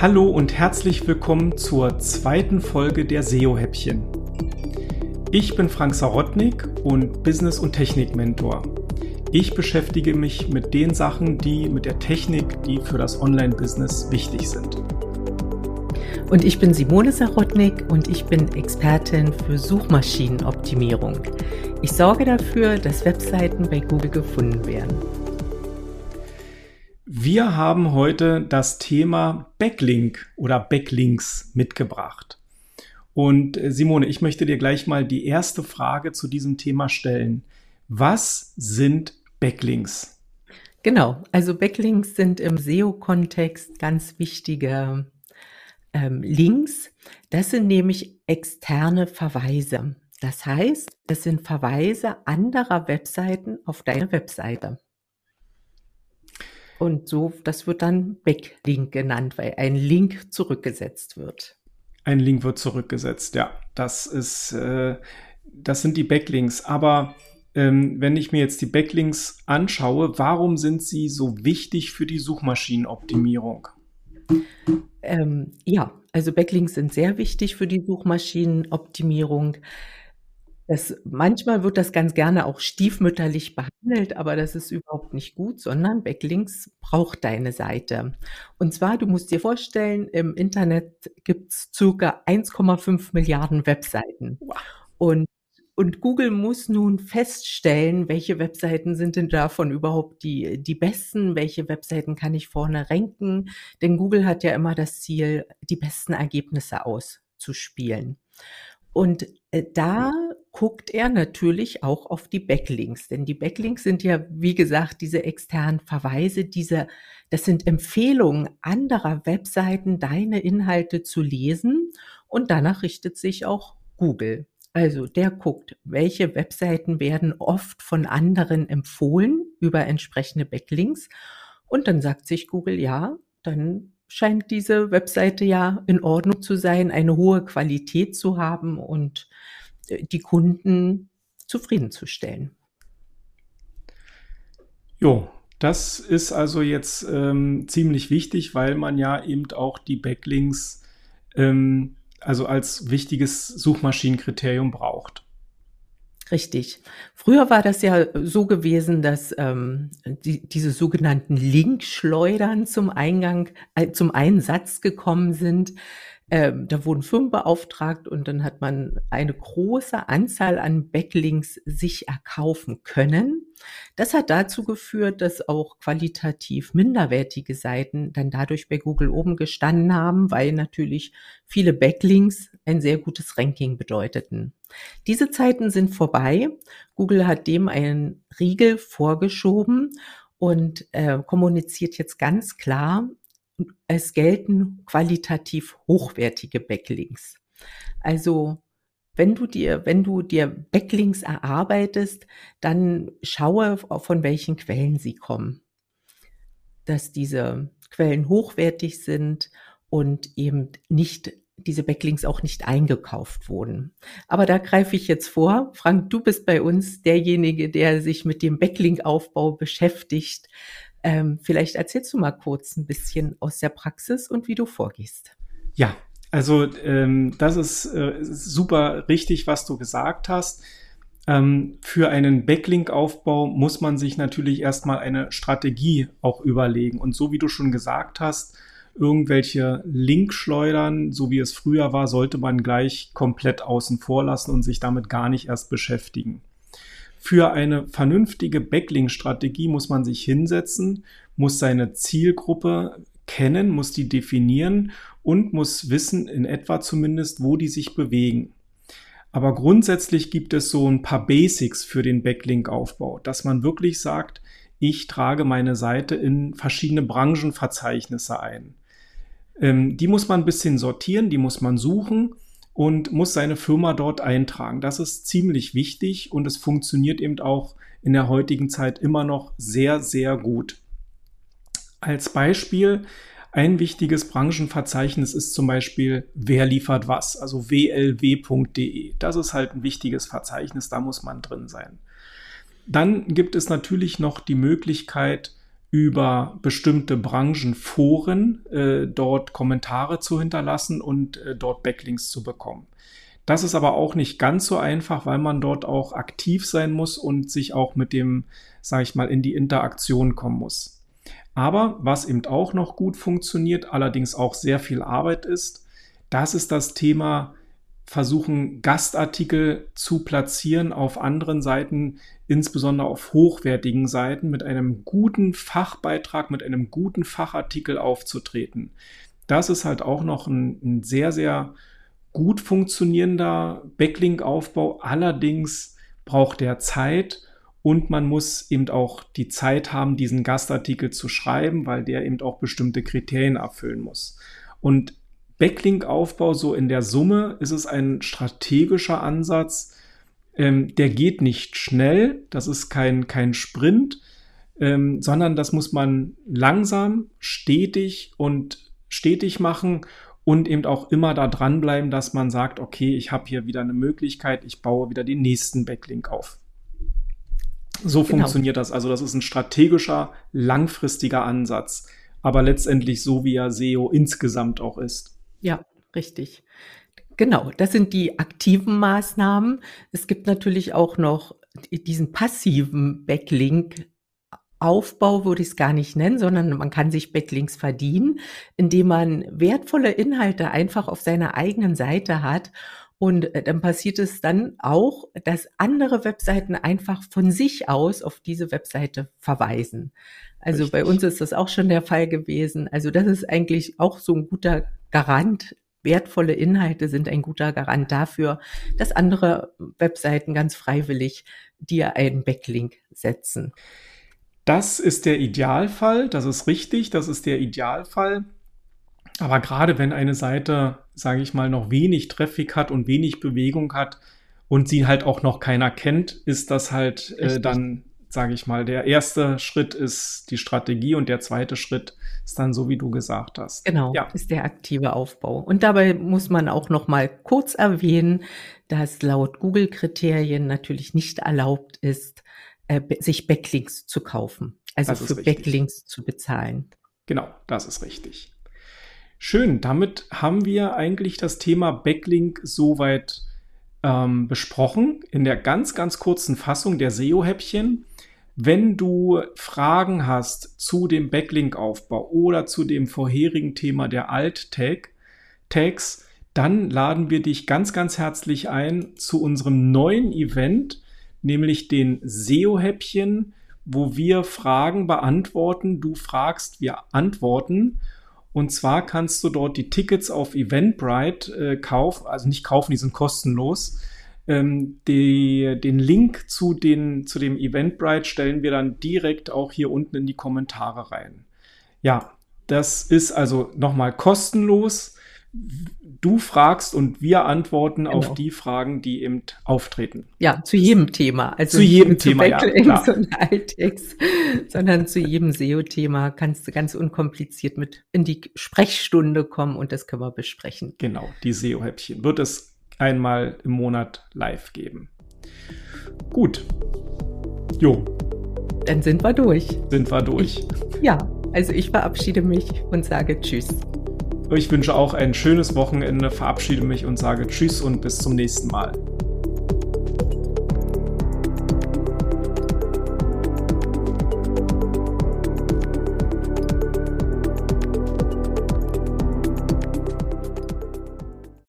Hallo und herzlich willkommen zur zweiten Folge der SEO-Häppchen. Ich bin Frank Sarotnik und Business- und Technik-Mentor. Ich beschäftige mich mit den Sachen, die mit der Technik, die für das Online-Business wichtig sind. Und ich bin Simone Sarotnik und ich bin Expertin für Suchmaschinenoptimierung. Ich sorge dafür, dass Webseiten bei Google gefunden werden. Wir haben heute das Thema Backlink oder Backlinks mitgebracht. Und äh, Simone, ich möchte dir gleich mal die erste Frage zu diesem Thema stellen. Was sind Backlinks? Genau, also Backlinks sind im SEO-Kontext ganz wichtige ähm, Links. Das sind nämlich externe Verweise. Das heißt, es sind Verweise anderer Webseiten auf deine Webseite. Und so, das wird dann Backlink genannt, weil ein Link zurückgesetzt wird. Ein Link wird zurückgesetzt, ja. Das ist, äh, das sind die Backlinks. Aber ähm, wenn ich mir jetzt die Backlinks anschaue, warum sind sie so wichtig für die Suchmaschinenoptimierung? Ähm, ja, also Backlinks sind sehr wichtig für die Suchmaschinenoptimierung. Das manchmal wird das ganz gerne auch stiefmütterlich behandelt, aber das ist überhaupt nicht gut, sondern Backlinks braucht deine Seite. Und zwar, du musst dir vorstellen, im Internet gibt's circa 1,5 Milliarden Webseiten. Und und Google muss nun feststellen, welche Webseiten sind denn davon überhaupt die, die besten, welche Webseiten kann ich vorne ranken. Denn Google hat ja immer das Ziel, die besten Ergebnisse auszuspielen. Und äh, da guckt er natürlich auch auf die Backlinks, denn die Backlinks sind ja, wie gesagt, diese externen Verweise, diese, das sind Empfehlungen anderer Webseiten, deine Inhalte zu lesen. Und danach richtet sich auch Google. Also der guckt, welche Webseiten werden oft von anderen empfohlen über entsprechende Backlinks. Und dann sagt sich Google, ja, dann scheint diese Webseite ja in Ordnung zu sein, eine hohe Qualität zu haben. Und die Kunden zufriedenzustellen. Jo, das ist also jetzt ähm, ziemlich wichtig, weil man ja eben auch die Backlinks ähm, also als wichtiges Suchmaschinenkriterium braucht. Richtig. Früher war das ja so gewesen, dass ähm, die, diese sogenannten Linkschleudern zum Eingang, äh, zum Einsatz gekommen sind. Ähm, da wurden Firmen beauftragt und dann hat man eine große Anzahl an Backlinks sich erkaufen können. Das hat dazu geführt, dass auch qualitativ minderwertige Seiten dann dadurch bei Google oben gestanden haben, weil natürlich viele Backlinks ein sehr gutes Ranking bedeuteten. Diese Zeiten sind vorbei. Google hat dem einen Riegel vorgeschoben und äh, kommuniziert jetzt ganz klar, es gelten qualitativ hochwertige Backlinks. Also wenn du dir, wenn du dir Backlinks erarbeitest, dann schaue, von welchen Quellen sie kommen. Dass diese Quellen hochwertig sind und eben nicht diese Backlinks auch nicht eingekauft wurden. Aber da greife ich jetzt vor. Frank, du bist bei uns derjenige, der sich mit dem Backlink-Aufbau beschäftigt. Ähm, vielleicht erzählst du mal kurz ein bisschen aus der Praxis und wie du vorgehst. Ja, also ähm, das ist äh, super richtig, was du gesagt hast. Ähm, für einen Backlink-Aufbau muss man sich natürlich erstmal eine Strategie auch überlegen. Und so wie du schon gesagt hast, irgendwelche Linkschleudern, so wie es früher war, sollte man gleich komplett außen vor lassen und sich damit gar nicht erst beschäftigen. Für eine vernünftige Backlink-Strategie muss man sich hinsetzen, muss seine Zielgruppe kennen, muss die definieren und muss wissen, in etwa zumindest, wo die sich bewegen. Aber grundsätzlich gibt es so ein paar Basics für den Backlink-Aufbau, dass man wirklich sagt, ich trage meine Seite in verschiedene Branchenverzeichnisse ein. Ähm, die muss man ein bisschen sortieren, die muss man suchen und muss seine Firma dort eintragen. Das ist ziemlich wichtig und es funktioniert eben auch in der heutigen Zeit immer noch sehr, sehr gut. Als Beispiel, ein wichtiges Branchenverzeichnis ist zum Beispiel Wer liefert was, also wlw.de. Das ist halt ein wichtiges Verzeichnis, da muss man drin sein. Dann gibt es natürlich noch die Möglichkeit, über bestimmte Branchenforen äh, dort Kommentare zu hinterlassen und äh, dort Backlinks zu bekommen. Das ist aber auch nicht ganz so einfach, weil man dort auch aktiv sein muss und sich auch mit dem, sage ich mal, in die Interaktion kommen muss. Aber was eben auch noch gut funktioniert, allerdings auch sehr viel Arbeit ist, das ist das Thema versuchen, Gastartikel zu platzieren auf anderen Seiten, insbesondere auf hochwertigen Seiten, mit einem guten Fachbeitrag, mit einem guten Fachartikel aufzutreten. Das ist halt auch noch ein, ein sehr, sehr gut funktionierender Backlink-Aufbau. Allerdings braucht der Zeit und man muss eben auch die Zeit haben, diesen Gastartikel zu schreiben, weil der eben auch bestimmte Kriterien erfüllen muss. Und Backlink-Aufbau so in der Summe ist es ein strategischer Ansatz. Ähm, der geht nicht schnell, das ist kein, kein Sprint, ähm, sondern das muss man langsam, stetig und stetig machen und eben auch immer da dranbleiben, dass man sagt, okay, ich habe hier wieder eine Möglichkeit, ich baue wieder den nächsten Backlink auf. So genau. funktioniert das. Also das ist ein strategischer, langfristiger Ansatz, aber letztendlich so, wie er SEO insgesamt auch ist. Ja, richtig. Genau, das sind die aktiven Maßnahmen. Es gibt natürlich auch noch diesen passiven Backlink. Aufbau würde ich es gar nicht nennen, sondern man kann sich Backlinks verdienen, indem man wertvolle Inhalte einfach auf seiner eigenen Seite hat. Und äh, dann passiert es dann auch, dass andere Webseiten einfach von sich aus auf diese Webseite verweisen. Also Richtig. bei uns ist das auch schon der Fall gewesen. Also das ist eigentlich auch so ein guter Garant, wertvolle Inhalte sind ein guter Garant dafür, dass andere Webseiten ganz freiwillig dir einen Backlink setzen. Das ist der Idealfall, das ist richtig, das ist der Idealfall. Aber gerade wenn eine Seite, sage ich mal, noch wenig Traffic hat und wenig Bewegung hat und sie halt auch noch keiner kennt, ist das halt äh, dann sage ich mal, der erste Schritt ist die Strategie und der zweite Schritt ist dann so, wie du gesagt hast. Genau, ja. ist der aktive Aufbau. Und dabei muss man auch noch mal kurz erwähnen, dass laut Google-Kriterien natürlich nicht erlaubt ist, äh, sich Backlinks zu kaufen, also für richtig. Backlinks zu bezahlen. Genau, das ist richtig. Schön, damit haben wir eigentlich das Thema Backlink soweit ähm, besprochen in der ganz, ganz kurzen Fassung der SEO-Häppchen. Wenn du Fragen hast zu dem Backlink-Aufbau oder zu dem vorherigen Thema der Alt-Tags, dann laden wir dich ganz, ganz herzlich ein zu unserem neuen Event, nämlich den SEO-Häppchen, wo wir Fragen beantworten. Du fragst, wir antworten. Und zwar kannst du dort die Tickets auf Eventbrite äh, kaufen, also nicht kaufen, die sind kostenlos. Ähm, die, den Link zu, den, zu dem Eventbrite stellen wir dann direkt auch hier unten in die Kommentare rein. Ja, das ist also nochmal kostenlos. Du fragst und wir antworten genau. auf die Fragen, die eben auftreten. Ja, zu jedem Thema. Also zu jedem Thema, ja, klar. und Alttext, sondern zu jedem SEO-Thema kannst du ganz unkompliziert mit in die Sprechstunde kommen und das können wir besprechen. Genau, die SEO-Häppchen. Wird es einmal im Monat live geben. Gut. Jo. Dann sind wir durch. Sind wir durch. Ich, ja, also ich verabschiede mich und sage Tschüss. Ich wünsche auch ein schönes Wochenende, verabschiede mich und sage Tschüss und bis zum nächsten Mal.